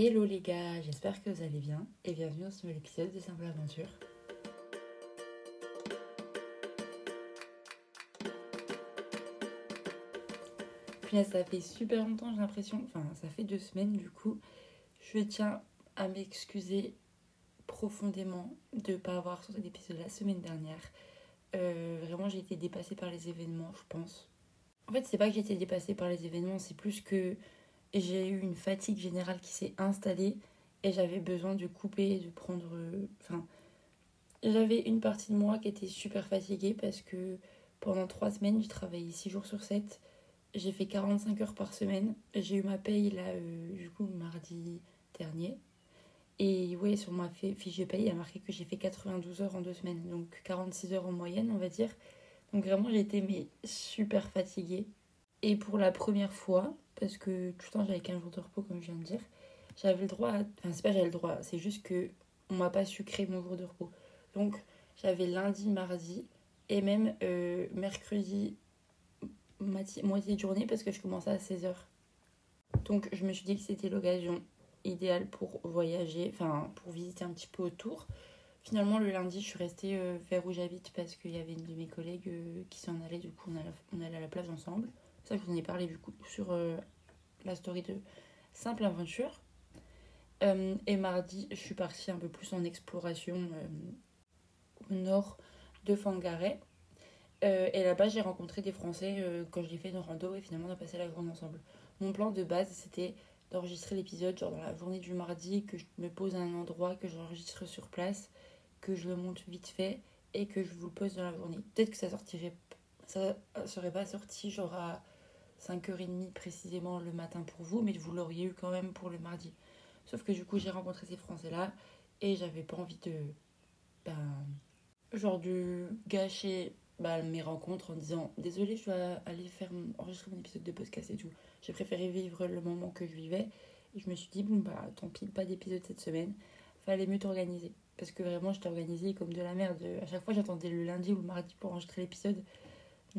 Hello les gars, j'espère que vous allez bien et bienvenue dans ce nouvel épisode de Simple Aventure. Puis ça fait super longtemps, j'ai l'impression, enfin ça fait deux semaines du coup. Je tiens à m'excuser profondément de ne pas avoir sorti d'épisode la semaine dernière. Euh, vraiment, j'ai été dépassée par les événements, je pense. En fait, c'est pas que j'ai été dépassée par les événements, c'est plus que j'ai eu une fatigue générale qui s'est installée et j'avais besoin de couper, de prendre. Enfin, j'avais une partie de moi qui était super fatiguée parce que pendant trois semaines, j'ai travaillé six jours sur 7. J'ai fait 45 heures par semaine. J'ai eu ma paye là, euh, du coup, mardi dernier. Et ouais, sur ma fiche de paye, il a marqué que j'ai fait 92 heures en deux semaines. Donc 46 heures en moyenne, on va dire. Donc vraiment, j'étais mais super fatiguée. Et pour la première fois, parce que tout le temps j'avais 15 jours de repos, comme je viens de dire, j'avais le droit. À... Enfin, c'est pas j'avais le droit, c'est juste que on m'a pas su créer mon jour de repos. Donc j'avais lundi, mardi et même euh, mercredi, moitié de journée parce que je commençais à 16h. Donc je me suis dit que c'était l'occasion idéale pour voyager, enfin pour visiter un petit peu autour. Finalement, le lundi, je suis restée euh, vers où j'habite parce qu'il y avait une de mes collègues euh, qui s'en allait. Du coup, on, allait à la plage ensemble. Je vous en ai parlé du coup sur euh, la story de Simple Aventure. et mardi, je suis partie un peu plus en exploration au nord de Fangaret. et là-bas, j'ai rencontré des Français quand j'ai fait une rando et finalement, on a passé la journée ensemble. Mon plan de base, c'était d'enregistrer l'épisode genre dans la journée du mardi, que je me pose à un endroit, que j'enregistre sur place que je le monte vite fait et que je vous le pose dans la journée. Peut-être que ça sortirait ça serait pas sorti genre à 5h30 précisément le matin pour vous, mais vous l'auriez eu quand même pour le mardi. Sauf que du coup, j'ai rencontré ces Français-là et j'avais pas envie de. Ben, genre de gâcher ben, mes rencontres en disant Désolé, je dois aller faire enregistrer mon épisode de podcast et tout. J'ai préféré vivre le moment que je vivais et je me suis dit Bon, bah tant pis, pas d'épisode cette semaine. Fallait mieux t'organiser parce que vraiment j'étais organisée comme de la merde. À chaque fois j'attendais le lundi ou le mardi pour enregistrer l'épisode.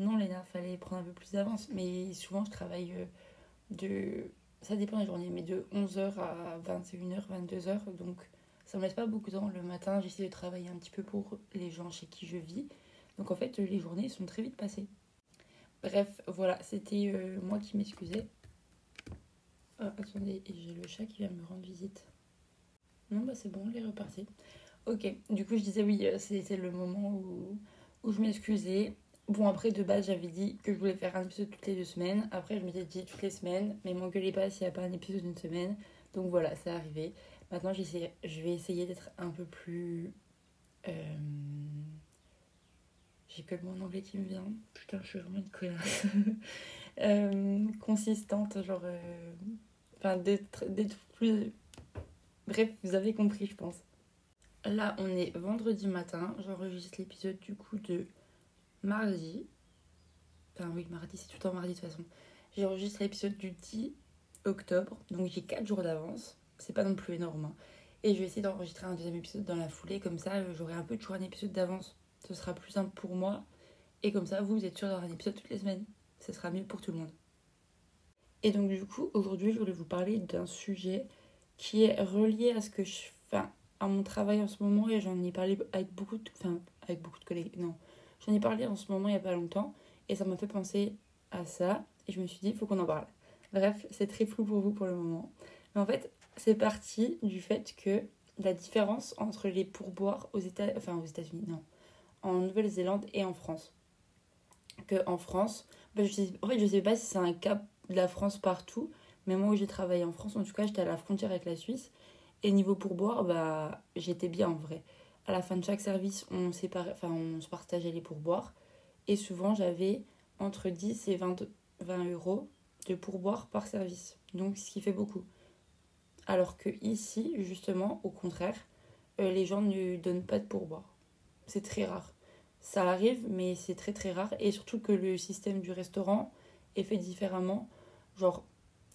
Non Léna, fallait prendre un peu plus d'avance. Mais souvent je travaille euh, de... Ça dépend des journées, mais de 11h à 21h, 22h. Donc ça me laisse pas beaucoup de temps. Le matin j'essaie de travailler un petit peu pour les gens chez qui je vis. Donc en fait les journées sont très vite passées. Bref, voilà, c'était euh, moi qui m'excusais. Ah, attendez, j'ai le chat qui vient me rendre visite. Non, bah c'est bon, il est reparti. Ok, du coup je disais oui, euh, c'était le moment où, où je m'excusais. Bon après de base j'avais dit que je voulais faire un épisode toutes les deux semaines. Après je m'étais dit toutes les semaines, mais m'engueulez pas s'il n'y a pas un épisode d'une semaine. Donc voilà, c'est arrivé. Maintenant je vais essayer d'être un peu plus... Euh... J'ai que le mot en anglais qui me vient. Putain, je suis vraiment une connasse. euh, consistante, genre... Euh, enfin, d'être plus... Bref, vous avez compris, je pense. Là, on est vendredi matin. J'enregistre l'épisode du coup de mardi. Enfin, oui, mardi, c'est tout le temps mardi de toute façon. J'enregistre l'épisode du 10 octobre. Donc, j'ai 4 jours d'avance. C'est pas non plus énorme. Hein. Et je vais essayer d'enregistrer un deuxième épisode dans la foulée. Comme ça, euh, j'aurai un peu toujours un épisode d'avance. Ce sera plus simple pour moi. Et comme ça, vous, êtes sûr d'avoir un épisode toutes les semaines. Ce sera mieux pour tout le monde. Et donc, du coup, aujourd'hui, je voulais vous parler d'un sujet qui est relié à ce que je fais à mon travail en ce moment et j'en ai parlé avec beaucoup enfin, avec beaucoup de collègues. Non, j'en ai parlé en ce moment il n'y a pas longtemps et ça m'a fait penser à ça et je me suis dit, il faut qu'on en parle. Bref, c'est très flou pour vous pour le moment. Mais en fait, c'est parti du fait que la différence entre les pourboires aux États, enfin aux États-Unis, non, en Nouvelle-Zélande et en France. Que en France, bah, je sais, en fait, je sais pas si c'est un cas de la France partout, mais moi où j'ai travaillé en France, en tout cas, j'étais à la frontière avec la Suisse et niveau pourboire, bah, j'étais bien en vrai. À la fin de chaque service, on, se partageait les pourboires. Et souvent, j'avais entre 10 et 20, 20 euros de pourboire par service. Donc, ce qui fait beaucoup. Alors que ici, justement, au contraire, euh, les gens ne donnent pas de pourboire. C'est très rare. Ça arrive, mais c'est très très rare. Et surtout que le système du restaurant est fait différemment. Genre,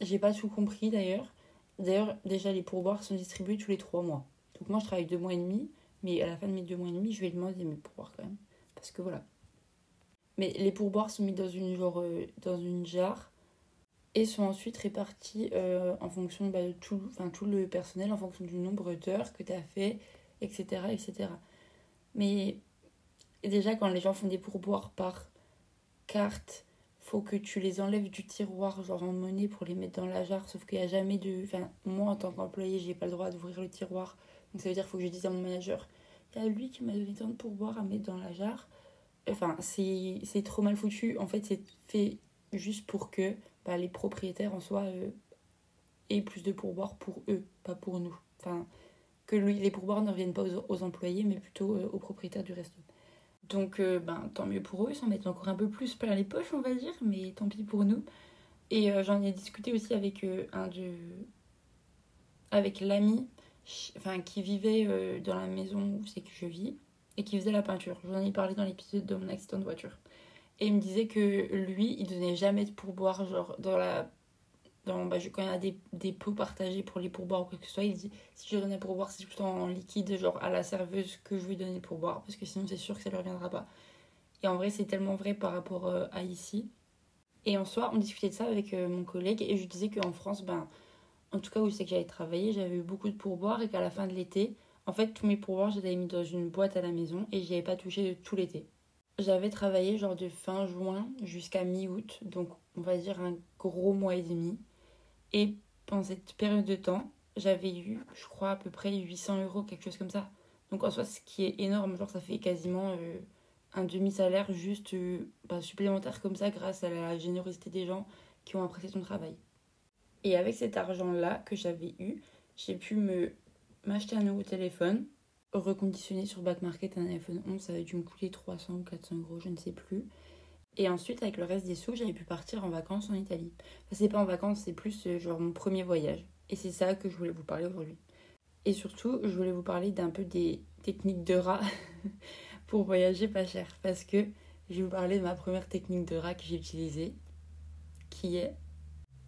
j'ai pas tout compris d'ailleurs. D'ailleurs, déjà, les pourboires sont distribués tous les trois mois. Donc moi, je travaille deux mois et demi, mais à la fin de mes deux mois et demi, je vais demander mes pourboires quand même. Parce que voilà. Mais les pourboires sont mis dans une, genre, euh, dans une jarre. et sont ensuite répartis euh, en fonction bah, de tout, tout le personnel, en fonction du nombre d'heures que tu as fait, etc., etc. Mais déjà, quand les gens font des pourboires par carte, faut que tu les enlèves du tiroir, genre en monnaie, pour les mettre dans la jarre. Sauf qu'il n'y a jamais de. Enfin, moi, en tant qu'employé, j'ai pas le droit d'ouvrir le tiroir. Donc ça veut dire qu'il faut que je dise à mon manager a lui qui m'a donné tant de pourboires à mettre dans la jarre. Enfin, c'est trop mal foutu. En fait, c'est fait juste pour que bah, les propriétaires en soi euh, aient plus de pourboires pour eux, pas pour nous. Enfin, que lui, les pourboires ne reviennent pas aux, employés, mais plutôt euh, aux propriétaires du resto. Donc, euh, ben, tant mieux pour eux, ils s'en mettent encore un peu plus plein les poches, on va dire, mais tant pis pour nous. Et j'en ai discuté aussi avec un de. avec l'ami enfin, qui vivait dans la maison où c'est que je vis et qui faisait la peinture. J'en ai parlé dans l'épisode de mon accident de voiture. Et il me disait que lui, il donnait jamais de pourboire, genre dans la. Dans, bah, quand il y a des, des pots partagés pour les pourboires ou quoi que ce soit, il dit si je donnais pourboire, c'est plutôt en liquide, genre à la serveuse que je lui donnais le pourboire, parce que sinon c'est sûr que ça ne lui reviendra pas. Et en vrai, c'est tellement vrai par rapport euh, à ici. Et en soi, on discutait de ça avec euh, mon collègue et je disais qu'en France, ben, en tout cas où c'est que j'avais travaillé, j'avais eu beaucoup de pourboires et qu'à la fin de l'été, en fait, tous mes pourboires, je les avais mis dans une boîte à la maison et j'y avais pas touché de tout l'été. J'avais travaillé genre de fin juin jusqu'à mi-août, donc on va dire un gros mois et demi. Et pendant cette période de temps, j'avais eu, je crois, à peu près 800 euros, quelque chose comme ça. Donc en soi, ce qui est énorme, genre ça fait quasiment euh, un demi-salaire juste euh, bah, supplémentaire comme ça grâce à la générosité des gens qui ont apprécié ton travail. Et avec cet argent-là que j'avais eu, j'ai pu me m'acheter un nouveau téléphone, reconditionner sur Back Market un iPhone 11, ça avait dû me coûter 300 ou 400 euros, je ne sais plus. Et ensuite, avec le reste des sous, j'avais pu partir en vacances en Italie. Enfin, c'est pas en vacances, c'est plus euh, genre mon premier voyage. Et c'est ça que je voulais vous parler aujourd'hui. Et surtout, je voulais vous parler d'un peu des techniques de rat pour voyager pas cher. Parce que je vais vous parler de ma première technique de rat que j'ai utilisée, qui est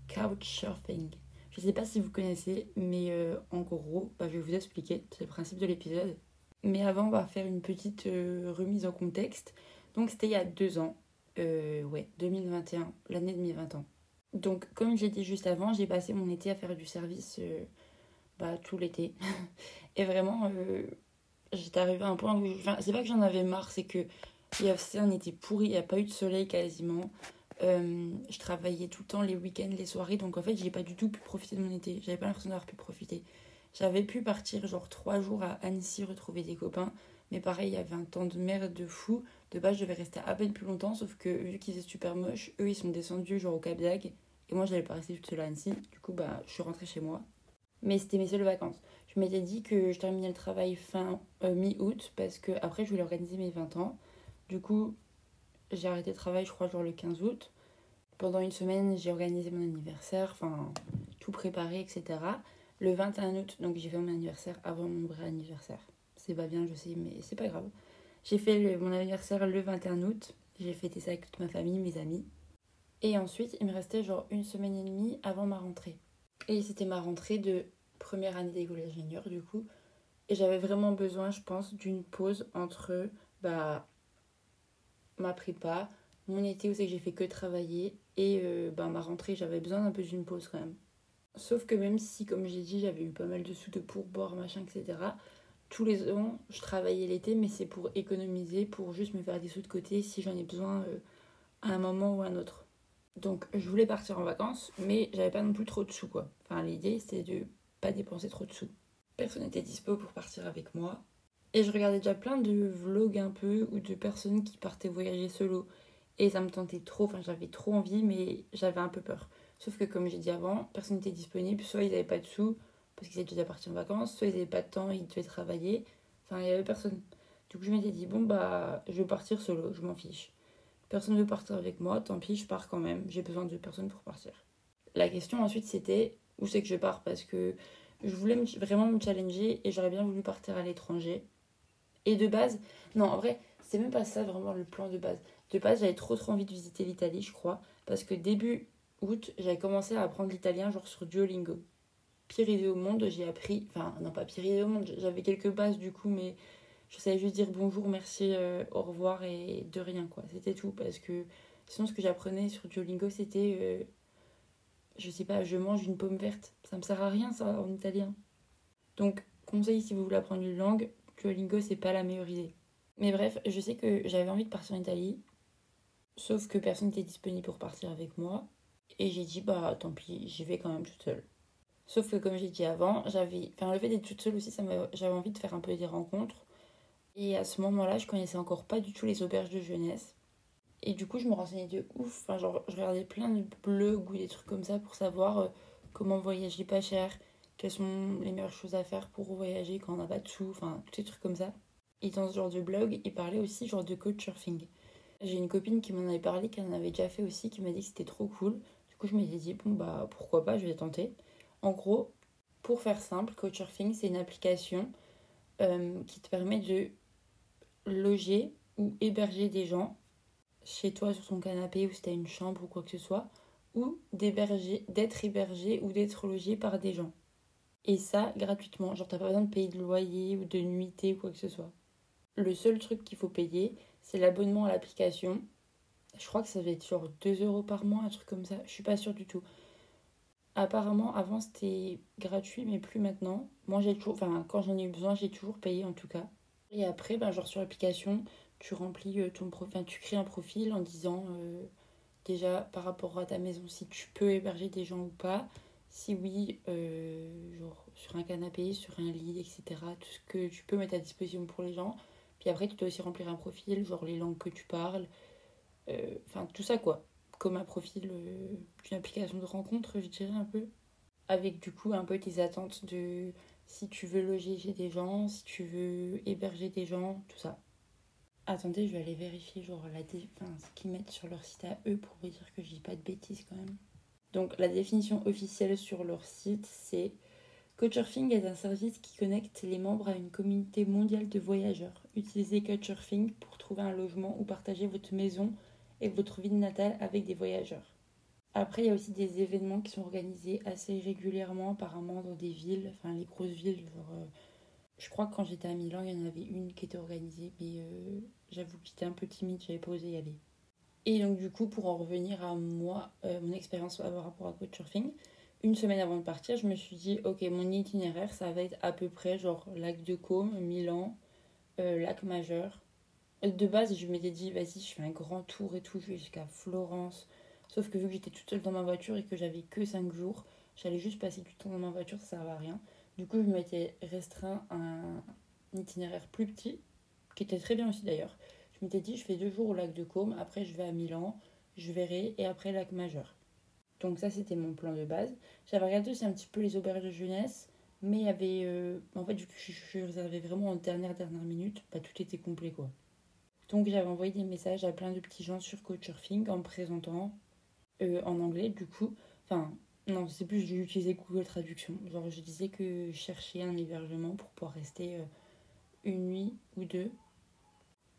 couchsurfing. Je ne sais pas si vous connaissez, mais euh, en gros, bah, je vais vous expliquer, c'est le principe de l'épisode. Mais avant, on va faire une petite euh, remise en contexte. Donc, c'était il y a deux ans, euh, ouais, 2021, l'année 2020 Donc, comme j'ai dit juste avant, j'ai passé mon été à faire du service bah, tout l'été. Et vraiment, j'étais arrivée à un point où. Enfin, c'est pas que j'en avais marre, c'est que y un été pourri, il n'y a pas eu de soleil quasiment. Euh, je travaillais tout le temps les week-ends, les soirées, donc en fait, j'ai pas du tout pu profiter de mon été. J'avais pas l'impression d'avoir pu profiter. J'avais pu partir genre trois jours à Annecy retrouver des copains, mais pareil, il y avait un temps de merde de fou. De base, je devais rester à peine plus longtemps, sauf que vu qu'ils étaient super moches, eux ils sont descendus genre au Cap d'Agde, et moi j'allais pas rester toute seule à Annecy. Du coup, bah, je suis rentrée chez moi. Mais c'était mes seules vacances. Je m'étais dit que je terminais le travail fin euh, mi-août parce que après je voulais organiser mes 20 ans. Du coup, j'ai arrêté le travail, je crois, genre le 15 août. Pendant une semaine, j'ai organisé mon anniversaire, enfin, tout préparé, etc. Le 21 août, donc j'ai fait mon anniversaire avant mon vrai anniversaire. C'est pas bien, je sais, mais c'est pas grave. J'ai fait mon anniversaire le 21 août. J'ai fêté ça avec toute ma famille, mes amis. Et ensuite, il me restait genre une semaine et demie avant ma rentrée. Et c'était ma rentrée de première année d'école d'ingénieur, du coup. Et j'avais vraiment besoin, je pense, d'une pause entre bah, ma prépa, mon été où c'est que j'ai fait que travailler et euh, bah, ma rentrée j'avais besoin d'un peu d'une pause quand même. Sauf que même si comme j'ai dit j'avais eu pas mal de sous de pourboire machin etc. Tous les ans je travaillais l'été mais c'est pour économiser, pour juste me faire des sous de côté si j'en ai besoin euh, à un moment ou à un autre. Donc je voulais partir en vacances mais j'avais pas non plus trop de sous quoi. Enfin l'idée c'était de pas dépenser trop de sous. Personne n'était dispo pour partir avec moi. Et je regardais déjà plein de vlogs un peu ou de personnes qui partaient voyager solo et ça me tentait trop, enfin j'avais trop envie, mais j'avais un peu peur. Sauf que comme j'ai dit avant, personne n'était disponible, soit ils n'avaient pas de sous, parce qu'ils étaient déjà partis en vacances, soit ils n'avaient pas de temps, ils devaient travailler. Enfin, il n'y avait personne. Du coup, je m'étais dit, bon, bah, je vais partir solo, je m'en fiche. Personne ne veut partir avec moi, tant pis, je pars quand même. J'ai besoin de personne pour partir. La question ensuite, c'était où c'est que je pars? Parce que je voulais vraiment me challenger et j'aurais bien voulu partir à l'étranger. Et de base, non, en vrai, c'est même pas ça vraiment le plan de base. De base, j'avais trop trop envie de visiter l'Italie, je crois, parce que début août, j'avais commencé à apprendre l'italien genre sur Duolingo. Pire idée au monde, j'ai appris, enfin non pas pire idée au monde, j'avais quelques bases du coup, mais je savais juste dire bonjour, merci, euh, au revoir et de rien quoi. C'était tout parce que sinon ce que j'apprenais sur Duolingo c'était euh, je sais pas, je mange une pomme verte. Ça me sert à rien, ça, en italien. Donc, conseil si vous voulez apprendre une langue, Duolingo, c'est pas la meilleure idée. Mais bref, je sais que j'avais envie de partir en Italie, sauf que personne n'était disponible pour partir avec moi. Et j'ai dit, bah tant pis, j'y vais quand même toute seule. Sauf que, comme j'ai dit avant, j'avais. Le fait d'être toute seule aussi, j'avais envie de faire un peu des rencontres. Et à ce moment-là, je connaissais encore pas du tout les auberges de jeunesse. Et du coup, je me renseignais de ouf. Enfin, genre, je regardais plein de blogs ou des trucs comme ça pour savoir euh, comment voyager pas cher, quelles sont les meilleures choses à faire pour voyager quand on n'a pas de sous, enfin, tous ces trucs comme ça. Et dans ce genre de blog, il parlait aussi genre de couchsurfing. J'ai une copine qui m'en avait parlé, qui en avait déjà fait aussi, qui m'a dit que c'était trop cool. Du coup, je m'étais dit, bon, bah, pourquoi pas, je vais tenter. En gros, pour faire simple, Couchsurfing, c'est une application euh, qui te permet de loger ou héberger des gens chez toi sur ton canapé ou si tu as une chambre ou quoi que ce soit, ou d'être hébergé ou d'être logé par des gens. Et ça, gratuitement. Genre, t'as pas besoin de payer de loyer ou de nuitée ou quoi que ce soit. Le seul truc qu'il faut payer, c'est l'abonnement à l'application. Je crois que ça va être genre 2 euros par mois, un truc comme ça. Je suis pas sûre du tout. Apparemment, avant c'était gratuit, mais plus maintenant. Moi, j'ai toujours, enfin, quand j'en ai eu besoin, j'ai toujours payé en tout cas. Et après, ben, genre sur l'application, tu remplis euh, ton profil, tu crées un profil en disant euh, déjà par rapport à ta maison si tu peux héberger des gens ou pas. Si oui, euh, genre sur un canapé, sur un lit, etc. Tout ce que tu peux mettre à disposition pour les gens. Puis après, tu dois aussi remplir un profil, genre les langues que tu parles. Enfin, tout ça quoi. Comme un profil d'une application de rencontre, je dirais un peu. Avec du coup un peu tes attentes de si tu veux loger chez des gens, si tu veux héberger des gens, tout ça. Attendez, je vais aller vérifier genre la ce qu'ils mettent sur leur site à eux pour vous dire que je dis pas de bêtises quand même. Donc la définition officielle sur leur site, c'est Couchsurfing est un service qui connecte les membres à une communauté mondiale de voyageurs. Utilisez Couchsurfing pour trouver un logement ou partager votre maison et votre ville natale avec des voyageurs. Après, il y a aussi des événements qui sont organisés assez régulièrement, apparemment, dans des villes, enfin les grosses villes, euh, je crois que quand j'étais à Milan, il y en avait une qui était organisée, mais euh, j'avoue que j'étais un peu timide, j'avais pas osé y aller. Et donc, du coup, pour en revenir à moi, euh, mon expérience par rapport à Couchsurfing, une semaine avant de partir, je me suis dit, ok, mon itinéraire, ça va être à peu près genre lac de Côme, Milan, euh, lac majeur. De base, je m'étais dit, vas-y, je fais un grand tour et tout, jusqu'à Florence. Sauf que vu que j'étais toute seule dans ma voiture et que j'avais que 5 jours, j'allais juste passer du temps dans ma voiture, ça servait à rien. Du coup, je m'étais restreint un itinéraire plus petit, qui était très bien aussi d'ailleurs. Je m'étais dit, je fais deux jours au lac de Côme, après je vais à Milan, je verrai, et après lac majeur. Donc ça, c'était mon plan de base. J'avais regardé aussi un petit peu les auberges de jeunesse, mais avait... Euh, en fait, vu que je, suis réservais vraiment en dernière, dernière minute, bah, tout était complet, quoi. Donc j'avais envoyé des messages à plein de petits gens sur Couchsurfing en me présentant euh, en anglais, du coup. Enfin, non, c'est plus j'utilisais Google Traduction. Genre, je disais que je cherchais un hébergement pour pouvoir rester euh, une nuit ou deux.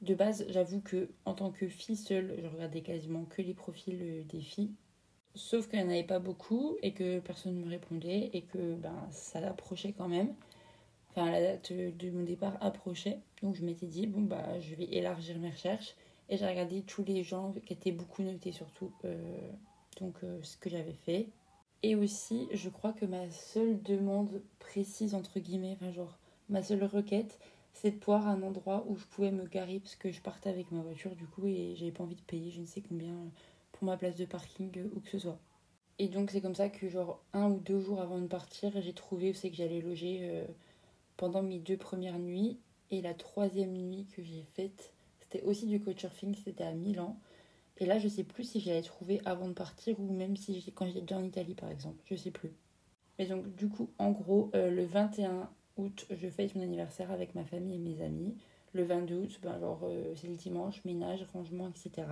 De base, j'avoue que en tant que fille seule, je regardais quasiment que les profils euh, des filles. Sauf qu'il n'y en avait pas beaucoup et que personne ne me répondait et que ben, ça approchait quand même. Enfin, la date de mon départ approchait. Donc, je m'étais dit, bon, bah, je vais élargir mes recherches. Et j'ai regardé tous les gens qui étaient beaucoup notés, surtout. Euh, donc, ce que j'avais fait. Et aussi, je crois que ma seule demande précise, entre guillemets, enfin genre, ma seule requête, c'est de pouvoir un endroit où je pouvais me garer parce que je partais avec ma voiture du coup et j'avais pas envie de payer je ne sais combien pour ma place de parking ou que ce soit. Et donc c'est comme ça que genre un ou deux jours avant de partir, j'ai trouvé où c'est que j'allais loger euh, pendant mes deux premières nuits. Et la troisième nuit que j'ai faite, c'était aussi du couchsurfing, c'était à Milan. Et là, je sais plus si j'allais trouver avant de partir ou même si quand j'étais déjà en Italie, par exemple. Je sais plus. Mais donc, du coup, en gros, euh, le 21 août, je fête mon anniversaire avec ma famille et mes amis. Le 22 août, ben, euh, c'est le dimanche, ménage, rangement, etc.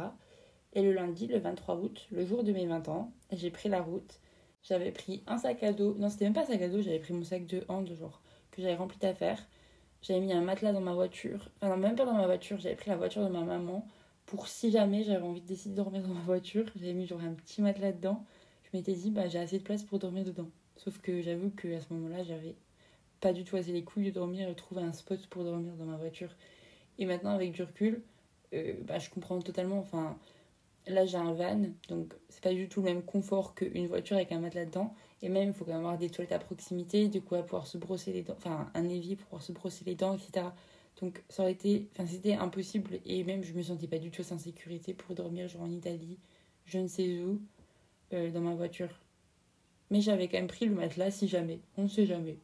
Et le lundi, le 23 août, le jour de mes 20 ans, j'ai pris la route. J'avais pris un sac à dos. Non, c'était même pas un sac à dos, j'avais pris mon sac de hand, genre, que j'avais rempli d'affaires. J'avais mis un matelas dans ma voiture. Enfin, non, même pas dans ma voiture, j'avais pris la voiture de ma maman pour si jamais j'avais envie de décider de dormir dans ma voiture, j'avais mis genre un petit matelas dedans. Je m'étais dit, bah j'ai assez de place pour dormir dedans. Sauf que j'avoue qu'à ce moment-là, j'avais pas du tout assez les couilles de dormir et trouver un spot pour dormir dans ma voiture. Et maintenant, avec du recul, euh, bah, je comprends totalement. Enfin, là j'ai un van, donc c'est pas du tout le même confort qu'une voiture avec un matelas dedans. Et même, il faut quand même avoir des toilettes à proximité, du coup, à pouvoir se brosser les dents, enfin un évier pour pouvoir se brosser les dents, etc. Donc ça aurait été, enfin c'était impossible. Et même, je me sentais pas du tout en sécurité pour dormir, genre en Italie, je ne sais où, euh, dans ma voiture. Mais j'avais quand même pris le matelas si jamais, on ne sait jamais.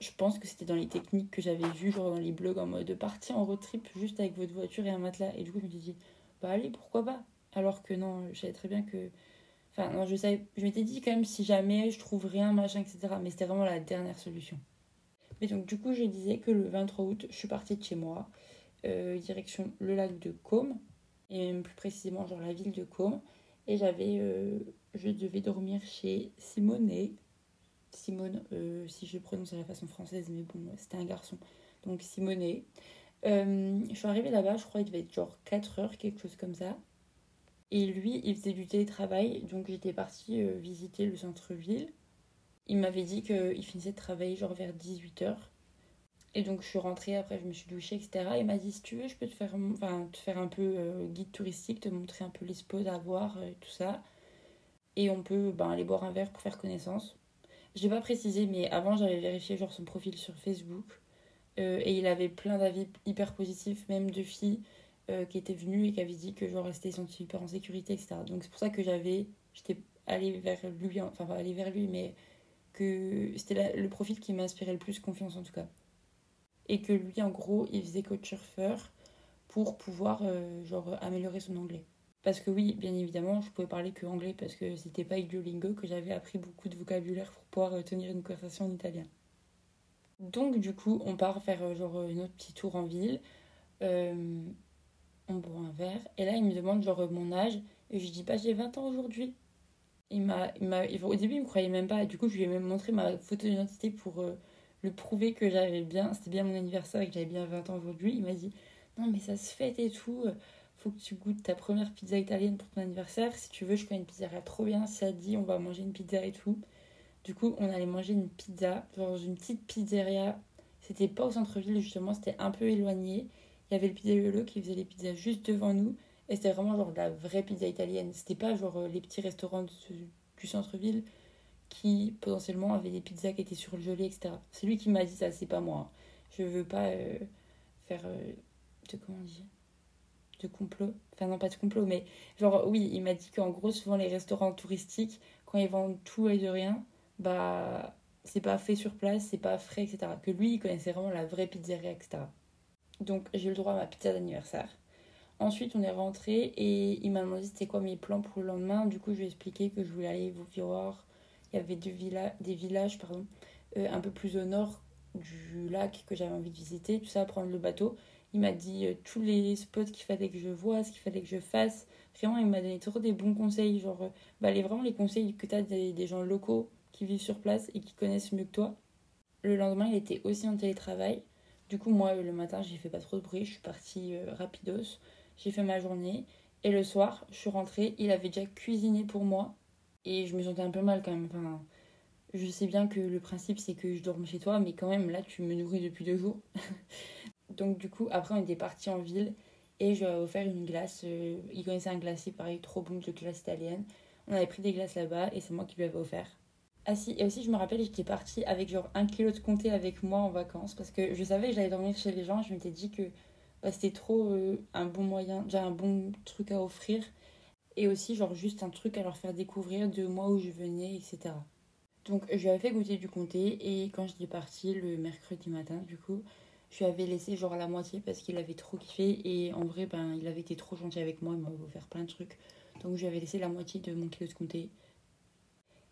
Je pense que c'était dans les techniques que j'avais vues, genre dans les blogs en mode partir en road trip juste avec votre voiture et un matelas. Et du coup, je me suis dit, bah allez, pourquoi pas? Alors que non, je savais très bien que Enfin, non, je, savais, je m'étais dit quand même si jamais je trouve rien, machin, etc. Mais c'était vraiment la dernière solution. Mais donc, du coup, je disais que le 23 août, je suis partie de chez moi, euh, direction le lac de Côme, et même plus précisément, genre la ville de Côme. Et j'avais. Euh, je devais dormir chez Simone. Simone, euh, si je prononce à la façon française, mais bon, c'était un garçon. Donc, Simone. je suis arrivée là-bas, je crois qu'il devait être genre 4 heures, quelque chose comme ça. Et lui, il faisait du télétravail, donc j'étais partie euh, visiter le centre-ville. Il m'avait dit qu'il finissait de travailler genre vers 18h. Et donc je suis rentrée, après je me suis douchée, etc. Il m'a dit si tu veux, je peux te faire, te faire un peu euh, guide touristique, te montrer un peu les spots à voir et tout ça. Et on peut ben, aller boire un verre pour faire connaissance. Je n'ai pas précisé, mais avant j'avais vérifié genre son profil sur Facebook. Euh, et il avait plein d'avis hyper positifs, même de filles euh, qui était venu et qui avait dit que je restais senti hyper en sécurité, etc. Donc c'est pour ça que j'avais, j'étais allée vers lui, enfin pas allée vers lui, mais que c'était le profil qui m'inspirait le plus confiance en tout cas. Et que lui, en gros, il faisait coach surfeur pour pouvoir euh, genre améliorer son anglais. Parce que oui, bien évidemment, je pouvais parler que anglais parce que c'était pas avec Duolingo que j'avais appris beaucoup de vocabulaire pour pouvoir euh, tenir une conversation en italien. Donc du coup, on part faire genre une autre petit tour en ville on boit un verre. Et là, il me demande genre mon âge. Et je dis, pas bah, j'ai 20 ans aujourd'hui. Il m'a, au début, il me croyait même pas. Du coup, je lui ai même montré ma photo d'identité pour euh, le prouver que j'avais bien, c'était bien mon anniversaire et que j'avais bien 20 ans aujourd'hui. Il m'a dit, non, mais ça se fête et tout. Faut que tu goûtes ta première pizza italienne pour ton anniversaire. Si tu veux, je connais une pizzeria trop bien. Ça dit, on va manger une pizza et tout. Du coup, on allait manger une pizza dans une petite pizzeria. C'était pas au centre-ville, justement, c'était un peu éloigné. Il y avait le pizzaïolo qui faisait les pizzas juste devant nous. Et c'était vraiment genre la vraie pizza italienne. C'était pas genre euh, les petits restaurants du centre-ville qui potentiellement avaient des pizzas qui étaient surgelées, etc. C'est lui qui m'a dit ça, c'est pas moi. Hein. Je veux pas euh, faire euh, comment on dit? De complot. Enfin non pas de complot, mais genre oui, il m'a dit qu'en gros souvent les restaurants touristiques, quand ils vendent tout et de rien, bah c'est pas fait sur place, c'est pas frais, etc. Que lui, il connaissait vraiment la vraie pizzeria, etc. Donc j'ai eu le droit à ma pizza d'anniversaire. Ensuite, on est rentré et il m'a demandé c'était quoi mes plans pour le lendemain. Du coup, je lui ai expliqué que je voulais aller voir. Il y avait des villages pardon, euh, un peu plus au nord du lac que j'avais envie de visiter. Tout ça, prendre le bateau. Il m'a dit euh, tous les spots qu'il fallait que je vois, ce qu'il fallait que je fasse. Vraiment, il m'a donné trop des bons conseils. Genre, euh, bah, les, vraiment les conseils que tu as des, des gens locaux qui vivent sur place et qui connaissent mieux que toi. Le lendemain, il était aussi en télétravail. Du coup, moi, le matin, j'ai fait pas trop de bruit, je suis partie euh, rapidos, j'ai fait ma journée. Et le soir, je suis rentrée, il avait déjà cuisiné pour moi. Et je me sentais un peu mal quand même. Enfin, je sais bien que le principe, c'est que je dorme chez toi, mais quand même, là, tu me nourris depuis deux jours. Donc, du coup, après, on était parti en ville et je lui ai offert une glace. Euh, il connaissait un glacier, pareil, trop bon de glace italienne. On avait pris des glaces là-bas et c'est moi qui lui avais offert. Ah si, et aussi je me rappelle, j'étais partie avec genre un kilo de comté avec moi en vacances parce que je savais que j'allais dormir chez les gens. Je m'étais dit que bah, c'était trop euh, un bon moyen, déjà un bon truc à offrir. Et aussi genre juste un truc à leur faire découvrir de moi où je venais, etc. Donc je lui avais fait goûter du comté et quand j'étais partie le mercredi matin du coup, je lui avais laissé genre la moitié parce qu'il avait trop kiffé et en vrai ben il avait été trop gentil avec moi, il m'avait offert plein de trucs. Donc je lui avais laissé la moitié de mon kilo de comté.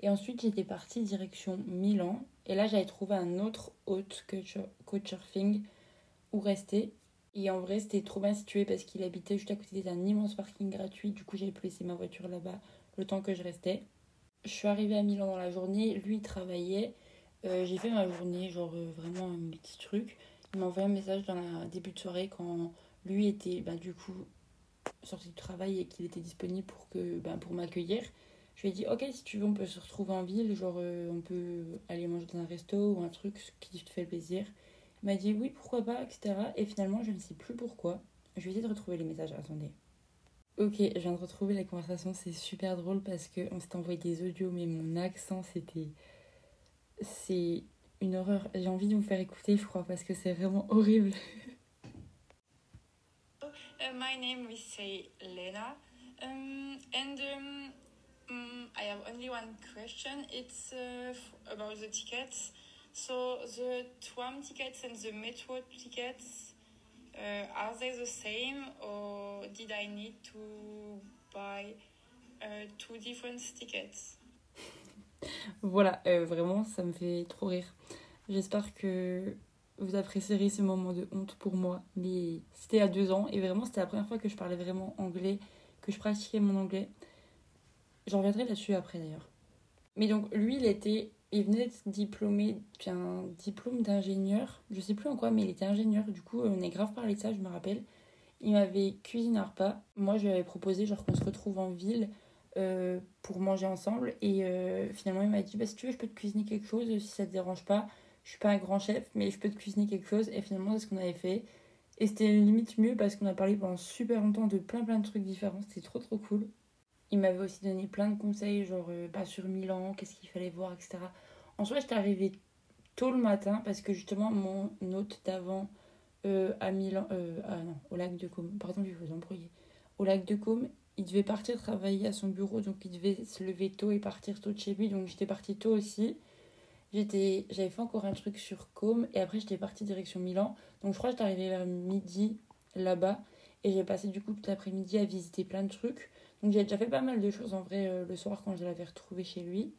Et ensuite, j'étais partie direction Milan. Et là, j'avais trouvé un autre hôte couchsurfing où rester. Et en vrai, c'était trop bien situé parce qu'il habitait juste à côté d'un immense parking gratuit. Du coup, j'avais pu laisser ma voiture là-bas le temps que je restais. Je suis arrivée à Milan dans la journée. Lui, il travaillait. Euh, j'ai fait ma journée, genre euh, vraiment un petit truc. Il m'a envoyé un message dans la début de soirée quand lui était bah, du coup sorti du travail et qu'il était disponible pour, bah, pour m'accueillir. Je lui ai dit, ok, si tu veux, on peut se retrouver en ville, genre euh, on peut aller manger dans un resto ou un truc qui te fait plaisir. Il m'a dit, oui, pourquoi pas, etc. Et finalement, je ne sais plus pourquoi. Je vais essayer de retrouver les messages, attendez. Ok, je viens de retrouver la conversation, c'est super drôle parce qu'on s'est envoyé des audios, mais mon accent c'était. C'est une horreur. J'ai envie de vous faire écouter, je crois, parce que c'est vraiment horrible. Uh, my name is say Lena, um, and um, um, I have only one question. It's uh, about the tickets. So the tram tickets and the metro tickets, uh, are they the same, or did I need to buy uh, two different tickets? Voilà, euh, vraiment, ça me fait trop rire. J'espère que vous apprécierez ce moment de honte pour moi. Mais c'était à deux ans et vraiment, c'était la première fois que je parlais vraiment anglais, que je pratiquais mon anglais. J'en reviendrai là-dessus après d'ailleurs. Mais donc, lui, il était. Il venait d'être diplômé d'un diplôme d'ingénieur. Je sais plus en quoi, mais il était ingénieur. Du coup, on est grave parlé de ça, je me rappelle. Il m'avait cuisiné un repas. Moi, je lui avais proposé genre qu'on se retrouve en ville euh, pour manger ensemble. Et euh, finalement, il m'a dit bah, si tu veux, je peux te cuisiner quelque chose si ça te dérange pas. Je suis pas un grand chef, mais je peux te cuisiner quelque chose. Et finalement, c'est ce qu'on avait fait. Et c'était limite mieux parce qu'on a parlé pendant super longtemps de plein plein de trucs différents. C'était trop trop cool. Il m'avait aussi donné plein de conseils, genre euh, pas sur Milan, qu'est-ce qu'il fallait voir, etc. En soi, j'étais arrivée tôt le matin parce que justement, mon hôte d'avant à Milan, ah non, au lac de Côme, pardon, je vais vous embrouiller. Au lac de Côme, il devait partir travailler à son bureau, donc il devait se lever tôt et partir tôt de chez lui, donc j'étais partie tôt aussi. J'étais, j'avais fait encore un truc sur Côme et après j'étais partie direction Milan. Donc je crois que j'étais arrivée vers midi là-bas et j'ai passé du coup toute l'après-midi à visiter plein de trucs. Donc j'ai déjà fait pas mal de choses en vrai euh, le soir quand je l'avais retrouvé chez lui.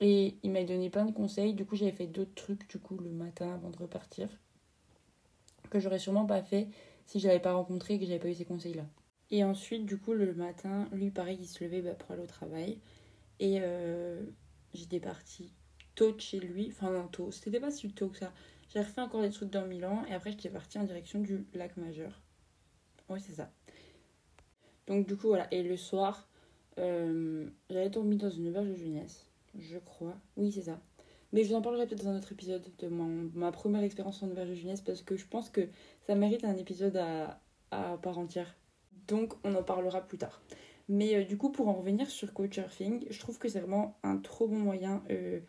Et il m'a donné plein de conseils. Du coup j'avais fait d'autres trucs du coup le matin avant de repartir. Que j'aurais sûrement pas fait si je l'avais pas rencontré et que j'avais pas eu ces conseils-là. Et ensuite du coup le matin, lui pareil il se levait bah, pour aller au travail. Et euh, j'étais partie tôt de chez lui. Enfin non tôt, c'était pas si tôt que ça. J'ai refait encore des trucs dans Milan et après j'étais partie en direction du lac majeur. Oui c'est ça. Donc du coup voilà, et le soir, euh, j'avais dormi dans une auberge de jeunesse, je crois. Oui c'est ça. Mais je vous en parlerai peut-être dans un autre épisode de mon, ma première expérience en auberge de jeunesse parce que je pense que ça mérite un épisode à, à part entière. Donc on en parlera plus tard. Mais euh, du coup pour en revenir sur Couchsurfing, je trouve que c'est vraiment un trop bon moyen euh,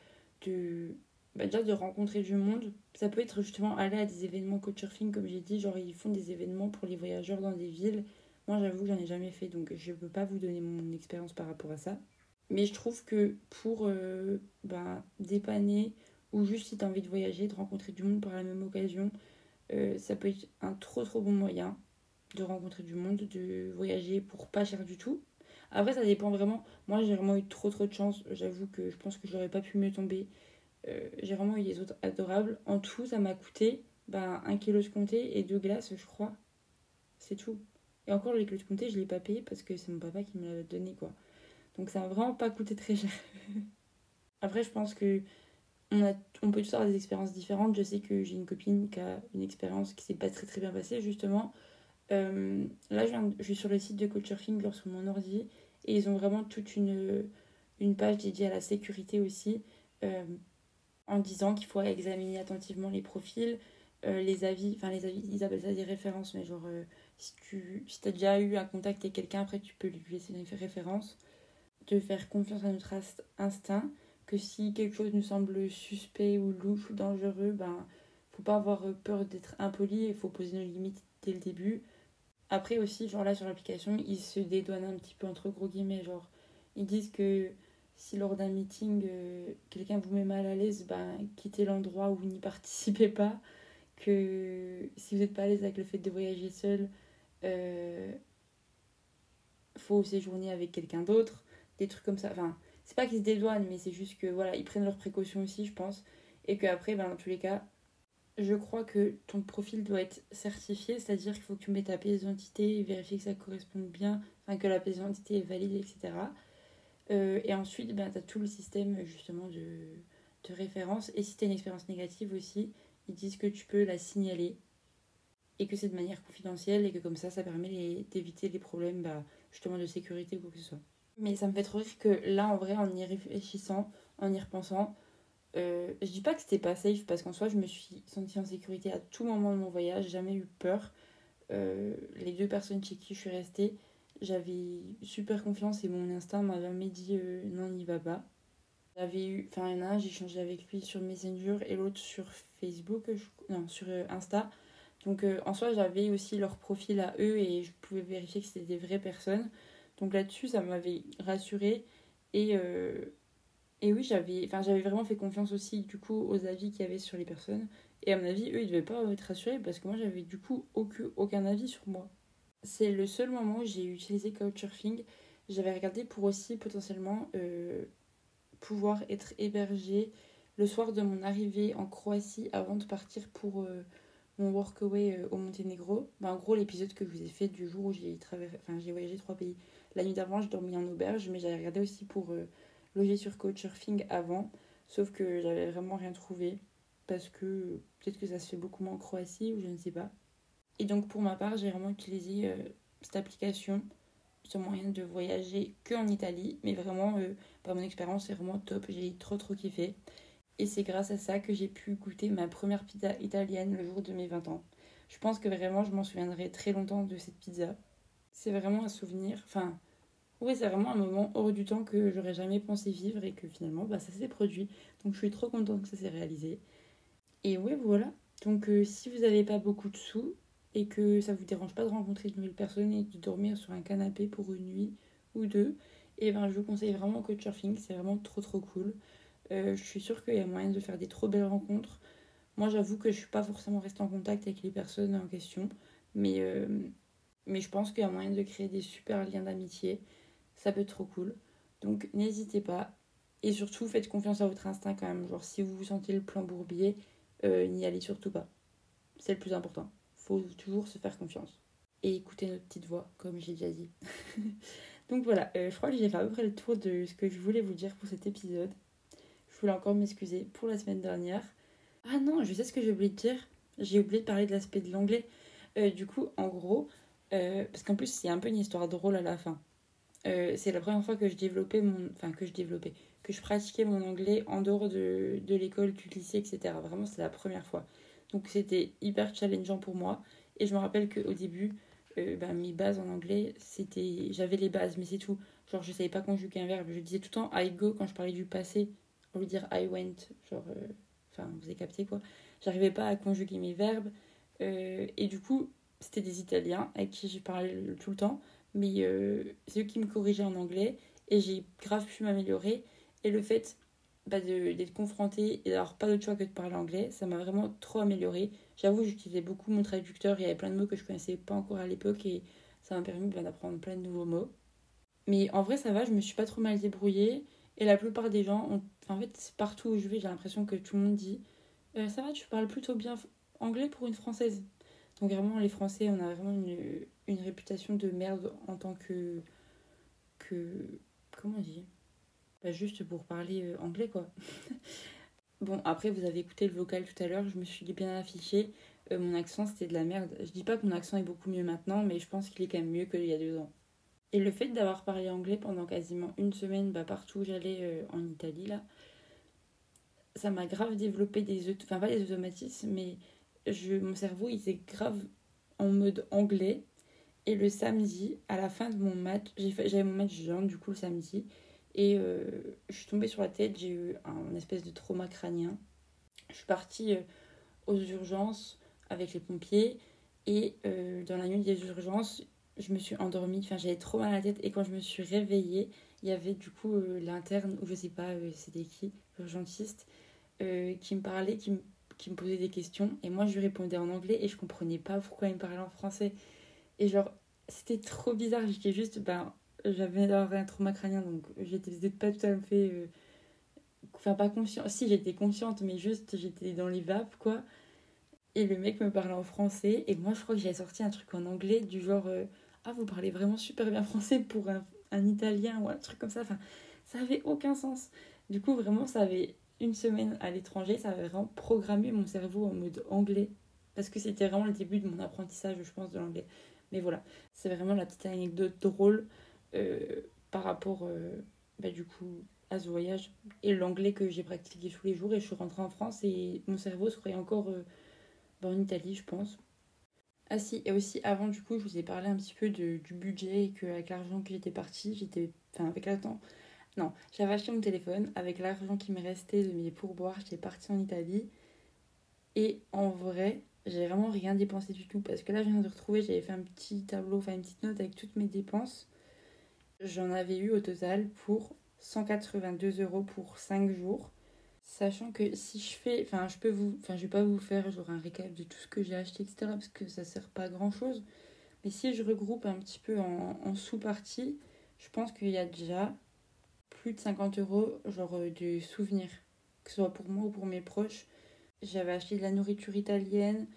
de bah, de rencontrer du monde. Ça peut être justement aller à des événements Couchsurfing comme j'ai dit, genre ils font des événements pour les voyageurs dans des villes moi, j'avoue que j'en ai jamais fait, donc je ne peux pas vous donner mon expérience par rapport à ça. Mais je trouve que pour euh, ben, dépanner, ou juste si tu as envie de voyager, de rencontrer du monde par la même occasion, ça peut être un trop trop bon moyen de rencontrer du monde, de voyager pour pas cher du tout. Après, ça dépend vraiment. Moi, j'ai vraiment eu trop trop de chance. J'avoue que je pense que j'aurais pas pu mieux tomber. Euh, j'ai vraiment eu des autres adorables. En tout, ça m'a coûté ben, un kilo de comté et deux glaces, je crois. C'est tout. Et encore, les clés de comté, je l'ai pas payé parce que c'est mon papa qui me l'a donné, quoi. Donc ça n'a vraiment pas coûté très cher. Après, je pense que on, on peut tous avoir des expériences différentes. Je sais que j'ai une copine qui a une expérience qui s'est pas très très bien passée, justement. Euh, là, je, suis sur le site de Couchsurfing, genre sur mon ordi, et ils ont vraiment toute une, une page dédiée à la sécurité aussi, euh, en disant qu'il faut examiner attentivement les profils, euh, les avis, enfin les avis, ils appellent ça des références, mais genre si tu si as déjà eu un contact avec quelqu'un, après tu peux lui laisser une référence, de faire confiance à notre instinct, que si quelque chose nous semble suspect ou louche ou dangereux, ben faut pas avoir peur d'être impoli, il faut poser nos limites dès le début. Après aussi, genre là sur l'application, ils se dédouanent un petit peu entre gros guillemets, genre ils disent que si lors d'un meeting euh, quelqu'un vous met mal à l'aise, ben quittez l'endroit où vous n'y participez pas. Que si vous n'êtes pas à l'aise avec le fait de voyager seul, euh, faut séjourner avec quelqu'un d'autre, des trucs comme ça. Enfin, c'est pas qu'ils se dédouanent, mais c'est juste que voilà, ils prennent leurs précautions aussi, je pense. Et qu'après, ben, dans tous les cas, je crois que ton profil doit être certifié, c'est-à-dire qu'il faut que tu mettes ta pièce d'identité, vérifier que ça corresponde bien, enfin que la pièce d'identité est valide, etc. Euh, et ensuite, ben, tu as tout le système justement de, de référence. Et si tu as une expérience négative aussi, ils disent que tu peux la signaler et que c'est de manière confidentielle et que comme ça, ça permet d'éviter les problèmes bah, justement de sécurité ou quoi que ce soit. Mais ça me fait trop rire que là, en vrai, en y réfléchissant, en y repensant, euh, je dis pas que c'était pas safe parce qu'en soi, je me suis sentie en sécurité à tout moment de mon voyage, jamais eu peur. Euh, les deux personnes chez qui je suis restée, j'avais super confiance et mon instinct m'avait jamais dit euh, non, n'y va pas. J'avais eu, enfin, j'ai échangé avec lui sur Messenger et l'autre sur Facebook, non, sur euh, Insta. Donc en soi, j'avais aussi leur profil à eux et je pouvais vérifier que c'était des vraies personnes. Donc là-dessus, ça m'avait rassurée. Et, et oui, j'avais vraiment fait confiance aussi du coup aux avis qu'il y avait sur les personnes. Et à mon avis, eux, ils devaient pas être rassurés parce que moi, j'avais du coup aucun, aucun avis sur moi. C'est le seul moment où j'ai utilisé Couchsurfing. J'avais regardé pour aussi potentiellement euh, pouvoir être hébergée le soir de mon arrivée en Croatie avant de partir pour euh, mon workaway euh, au Monténégro. Ben, en gros, l'épisode que je vous ai fait du jour où j'ai enfin, voyagé trois pays. La nuit d'avant, je dormis en auberge, mais j'avais regardé aussi pour loger sur Couchsurfing avant. Sauf que j'avais vraiment rien trouvé parce que peut-être que ça se fait beaucoup moins en Croatie ou je ne sais pas. Et donc pour ma part, j'ai vraiment utilisé euh, cette application ce moyen de voyager que en Italie, mais vraiment euh, par mon expérience, c'est vraiment top, j'ai trop trop kiffé. Et c'est grâce à ça que j'ai pu goûter ma première pizza italienne le jour de mes 20 ans. Je pense que vraiment je m'en souviendrai très longtemps de cette pizza. C'est vraiment un souvenir, enfin oui, c'est vraiment un moment hors du temps que j'aurais jamais pensé vivre et que finalement bah, ça s'est produit. Donc je suis trop contente que ça s'est réalisé. Et oui, voilà. Donc euh, si vous n'avez pas beaucoup de sous et que ça vous dérange pas de rencontrer de nouvelles personnes et de dormir sur un canapé pour une nuit ou deux, et eh ben je vous conseille vraiment Couchsurfing, c'est vraiment trop trop cool. Euh, je suis sûre qu'il y a moyen de faire des trop belles rencontres. Moi j'avoue que je suis pas forcément restée en contact avec les personnes en question, mais, euh, mais je pense qu'il y a moyen de créer des super liens d'amitié. Ça peut être trop cool. Donc n'hésitez pas. Et surtout faites confiance à votre instinct quand même. Genre si vous vous sentez le plan bourbier, euh, n'y allez surtout pas. C'est le plus important. Faut toujours se faire confiance. Et écouter notre petite voix, comme j'ai déjà dit. Donc voilà, euh, je crois que j'ai fait à peu près le tour de ce que je voulais vous dire pour cet épisode. Je voulais encore m'excuser pour la semaine dernière. Ah non, je sais ce que j'ai oublié de dire. J'ai oublié de parler de l'aspect de l'anglais. Euh, du coup, en gros, parce qu'en plus, c'est un peu une histoire drôle à la fin. C'est la première fois que je développais mon. Enfin, que je développais que je pratiquais mon anglais en dehors de, de l'école, du lycée, etc. Vraiment, c'est la première fois. Donc c'était hyper challengeant pour moi. Et je me rappelle qu'au début, euh, bah, mes bases en anglais, c'était j'avais les bases, mais c'est tout. Genre, je savais pas conjuguer un verbe. Je disais tout le temps I go quand je parlais du passé, au lieu dire I went. Genre, euh, vous avez capté quoi. J'arrivais pas à conjuguer mes verbes. Euh, et du coup, c'était des Italiens avec qui j'ai parlé tout le temps. Mais c'est eux qui me corrigeaient en anglais. Et j'ai grave pu m'améliorer. Et le fait bah, d'être confrontée et d'avoir pas d'autre choix que de parler anglais, ça m'a vraiment trop amélioré. J'avoue, j'utilisais beaucoup mon traducteur, il y avait plein de mots que je connaissais pas encore à l'époque et ça m'a permis bah, d'apprendre plein de nouveaux mots. Mais en vrai, ça va, je me suis pas trop mal débrouillée. Et la plupart des gens, ont... en fait, partout où je vais, j'ai l'impression que tout le monde dit euh, Ça va, tu parles plutôt bien anglais pour une française. Donc, vraiment, les Français, on a vraiment une, une réputation de merde en tant que. que comment on dit? Juste pour parler euh, anglais quoi. bon, après vous avez écouté le vocal tout à l'heure, je me suis bien affiché. Euh, mon accent c'était de la merde. Je dis pas que mon accent est beaucoup mieux maintenant, mais je pense qu'il est quand même mieux qu'il y a deux ans. Et le fait d'avoir parlé anglais pendant quasiment une semaine, bah, partout où j'allais euh, en Italie là, ça m'a grave développé des, enfin pas des automatismes, mais je, mon cerveau il était grave en mode anglais. Et le samedi, à la fin de mon match, j'avais mon match jeune du coup le samedi, et euh, je suis tombée sur la tête, j'ai eu un espèce de trauma crânien. Je suis partie euh, aux urgences avec les pompiers. Et euh, dans la nuit des urgences, je me suis endormie, enfin j'avais trop mal à la tête. Et quand je me suis réveillée, il y avait du coup l'interne, ou je sais pas c'était qui, l'urgentiste, qui me parlait, qui me, qui me posait des questions. Et moi je lui répondais en anglais et je comprenais pas pourquoi il me parlait en français. Et genre, c'était trop bizarre, j'étais juste, ben j'avais un trauma crânien, donc j'étais pas tout à fait. Euh, enfin, pas consciente. Si, j'étais consciente, mais juste j'étais dans les vapes, quoi. Et le mec me parlait en français, et moi je crois que j'avais sorti un truc en anglais, du genre euh, Ah, vous parlez vraiment super bien français pour un, un, italien, ou un truc comme ça. Enfin, ça avait aucun sens. Du coup, vraiment, ça avait une semaine à l'étranger, ça avait vraiment programmé mon cerveau en mode anglais. Parce que c'était vraiment le début de mon apprentissage, je pense, de l'anglais. Mais voilà, c'est vraiment la petite anecdote drôle euh, par rapport euh, bah, du coup à ce voyage et l'anglais que j'ai pratiqué tous les jours et je suis rentrée en France et mon cerveau serait encore euh, bah, en Italie je pense. Ah si, et aussi avant du coup, je vous ai parlé un petit peu du budget et qu'avec l'argent que j'étais partie, j'étais... Enfin, avec l'argent... Non, j'avais acheté mon téléphone, avec l'argent qui me restait de mes pourboires, j'étais partie en Italie. Et en vrai, j'ai vraiment rien dépensé du tout. Parce que là, je viens de retrouver, j'avais fait un petit tableau, enfin une petite note avec toutes mes dépenses. J'en avais eu au total pour 182 euros pour 5 jours. Sachant que si je fais, enfin je peux vous, enfin je vais pas vous faire un récap de tout ce que j'ai acheté, etc. Parce que ça sert pas à grand chose. Mais si je regroupe un petit peu en, en sous-parties, je pense qu'il y a déjà plus de 50 euros genre euh, de souvenirs. Que ce soit pour moi ou pour mes proches. J'avais acheté de la nourriture italienne,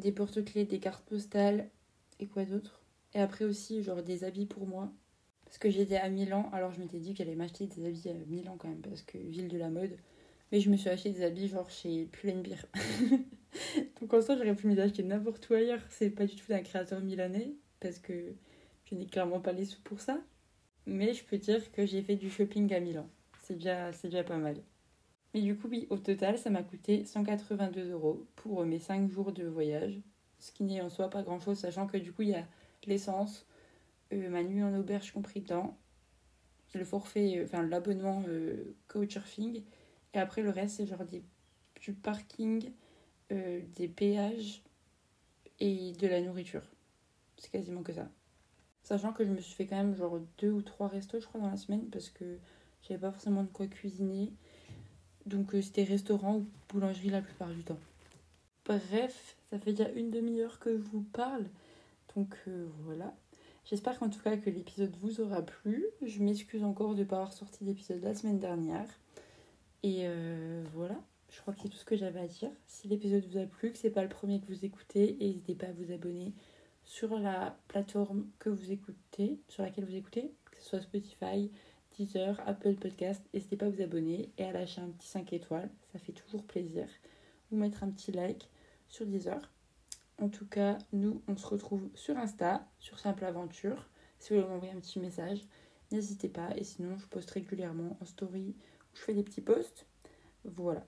des porte-clés, des cartes postales et quoi d'autre? Et après aussi genre des habits pour moi. Parce que j'étais à Milan, alors je m'étais dit qu'elle allait m'acheter des habits à Milan quand même, parce que ville de la mode. Mais je me suis acheté des habits genre chez Pull&Bear. Donc en soi, j'aurais pu les acheter n'importe où ailleurs. C'est pas du tout d'un créateur milanais, parce que je n'ai clairement pas les sous pour ça. Mais je peux dire que j'ai fait du shopping à Milan. C'est déjà, déjà pas mal. Mais du coup, oui, au total, ça m'a coûté 182 euros pour mes 5 jours de voyage. Ce qui n'est en soi pas grand chose, sachant que du coup, il y a l'essence, euh, ma nuit en auberge compris dedans, le forfait, euh, enfin l'abonnement euh, Couchsurfing, et après le reste, c'est genre du parking, euh, des péages et de la nourriture. C'est quasiment que ça. Sachant que je me suis fait quand même genre deux ou trois restos, je crois, dans la semaine, parce que j'avais pas forcément de quoi cuisiner. Donc euh, c'était restaurant ou boulangerie la plupart du temps. Bref, ça fait déjà une demi-heure que je vous parle. Donc euh, voilà. J'espère qu'en tout cas que l'épisode vous aura plu. Je m'excuse encore de ne pas avoir sorti d'épisode la semaine dernière. Et euh, voilà, je crois que c'est tout ce que j'avais à dire. Si l'épisode vous a plu, que c'est pas le premier que vous écoutez, n'hésitez pas à vous abonner sur la plateforme que vous écoutez, sur laquelle vous écoutez, que ce soit Spotify, Deezer, Apple Podcast. N'hésitez pas à vous abonner et à lâcher un petit 5 étoiles, ça fait toujours plaisir. Vous mettre un petit like sur Deezer. En tout cas, nous, on se retrouve sur Insta, sur Simple Aventure. Si vous voulez m'envoyer un petit message, n'hésitez pas. Et sinon, je poste régulièrement en story où je fais des petits posts. Voilà.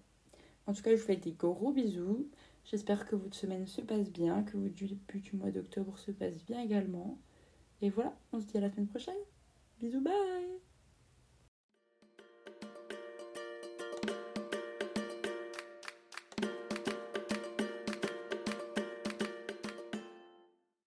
En tout cas, je vous fais des gros bisous. J'espère que votre semaine se passe bien, que votre début du mois d'octobre se passe bien également. Et voilà, on se dit à la semaine prochaine. Bisous, bye